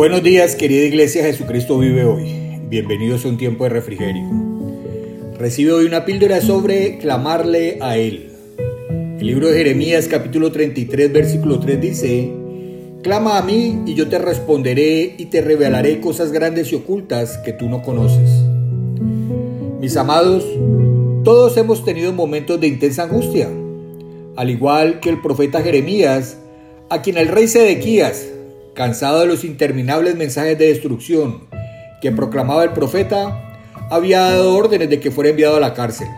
Buenos días, querida iglesia, Jesucristo vive hoy. Bienvenidos a un tiempo de refrigerio. Recibe hoy una píldora sobre clamarle a Él. El libro de Jeremías capítulo 33 versículo 3 dice, Clama a mí y yo te responderé y te revelaré cosas grandes y ocultas que tú no conoces. Mis amados, todos hemos tenido momentos de intensa angustia, al igual que el profeta Jeremías, a quien el rey Sedequías cansado de los interminables mensajes de destrucción que proclamaba el profeta, había dado órdenes de que fuera enviado a la cárcel.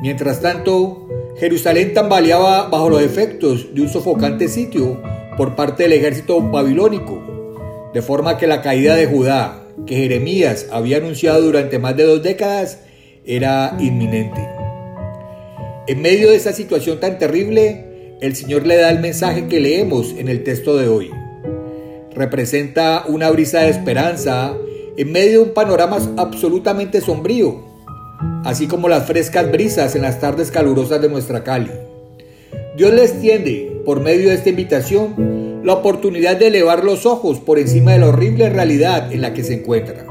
Mientras tanto, Jerusalén tambaleaba bajo los efectos de un sofocante sitio por parte del ejército babilónico, de forma que la caída de Judá, que Jeremías había anunciado durante más de dos décadas, era inminente. En medio de esa situación tan terrible, el Señor le da el mensaje que leemos en el texto de hoy representa una brisa de esperanza en medio de un panorama absolutamente sombrío, así como las frescas brisas en las tardes calurosas de nuestra Cali. Dios les tiende, por medio de esta invitación, la oportunidad de elevar los ojos por encima de la horrible realidad en la que se encuentra.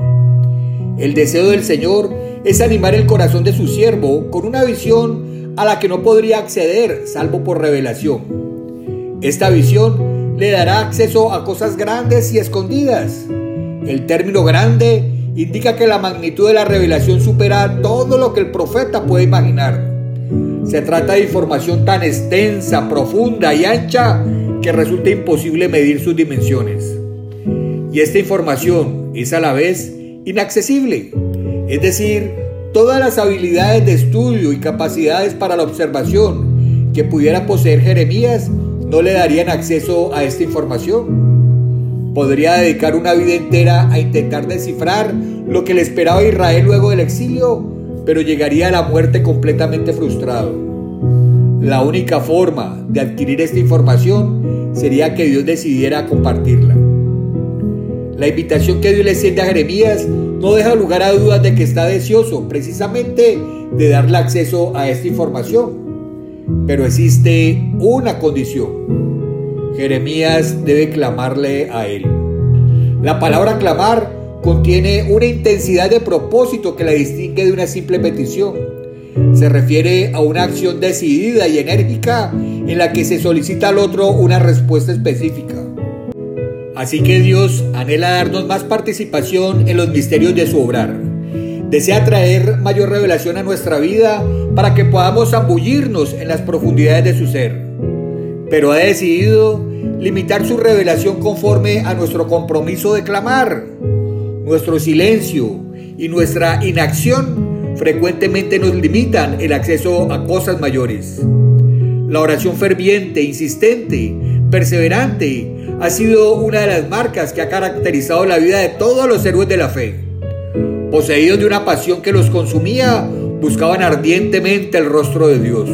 El deseo del Señor es animar el corazón de su siervo con una visión a la que no podría acceder salvo por revelación. Esta visión le dará acceso a cosas grandes y escondidas. El término grande indica que la magnitud de la revelación supera todo lo que el profeta puede imaginar. Se trata de información tan extensa, profunda y ancha que resulta imposible medir sus dimensiones. Y esta información es a la vez inaccesible, es decir, todas las habilidades de estudio y capacidades para la observación que pudiera poseer Jeremías no le darían acceso a esta información. Podría dedicar una vida entera a intentar descifrar lo que le esperaba a Israel luego del exilio, pero llegaría a la muerte completamente frustrado. La única forma de adquirir esta información sería que Dios decidiera compartirla. La invitación que Dios le siente a Jeremías no deja lugar a dudas de que está deseoso precisamente de darle acceso a esta información. Pero existe una condición. Jeremías debe clamarle a él. La palabra clamar contiene una intensidad de propósito que la distingue de una simple petición. Se refiere a una acción decidida y enérgica en la que se solicita al otro una respuesta específica. Así que Dios anhela darnos más participación en los misterios de su obrar desea traer mayor revelación a nuestra vida para que podamos zambullirnos en las profundidades de su ser. Pero ha decidido limitar su revelación conforme a nuestro compromiso de clamar. Nuestro silencio y nuestra inacción frecuentemente nos limitan el acceso a cosas mayores. La oración ferviente, insistente, perseverante ha sido una de las marcas que ha caracterizado la vida de todos los héroes de la fe. Poseídos de una pasión que los consumía, buscaban ardientemente el rostro de Dios.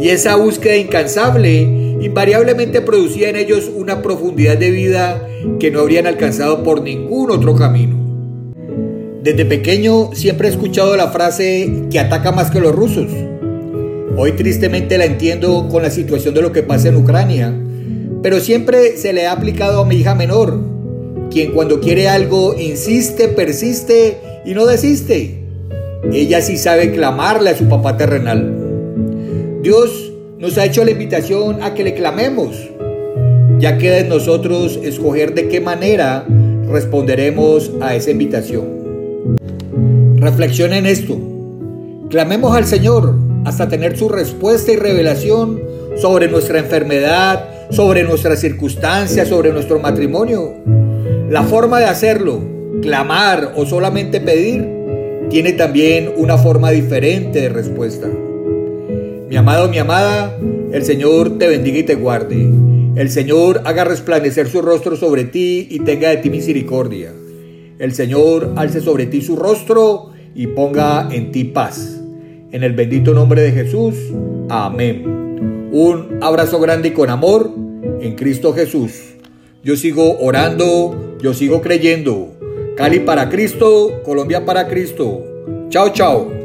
Y esa búsqueda incansable invariablemente producía en ellos una profundidad de vida que no habrían alcanzado por ningún otro camino. Desde pequeño siempre he escuchado la frase que ataca más que los rusos. Hoy tristemente la entiendo con la situación de lo que pasa en Ucrania, pero siempre se le ha aplicado a mi hija menor, quien cuando quiere algo insiste, persiste y no desiste. Ella sí sabe clamarle a su papá terrenal. Dios nos ha hecho la invitación a que le clamemos. Ya queda en nosotros escoger de qué manera responderemos a esa invitación. Reflexiona en esto. Clamemos al Señor hasta tener su respuesta y revelación sobre nuestra enfermedad, sobre nuestras circunstancias, sobre nuestro matrimonio. La forma de hacerlo clamar o solamente pedir, tiene también una forma diferente de respuesta. Mi amado, mi amada, el Señor te bendiga y te guarde. El Señor haga resplandecer su rostro sobre ti y tenga de ti misericordia. El Señor alce sobre ti su rostro y ponga en ti paz. En el bendito nombre de Jesús. Amén. Un abrazo grande y con amor en Cristo Jesús. Yo sigo orando, yo sigo creyendo. Cali para Cristo, Colombia para Cristo. Chao, chao.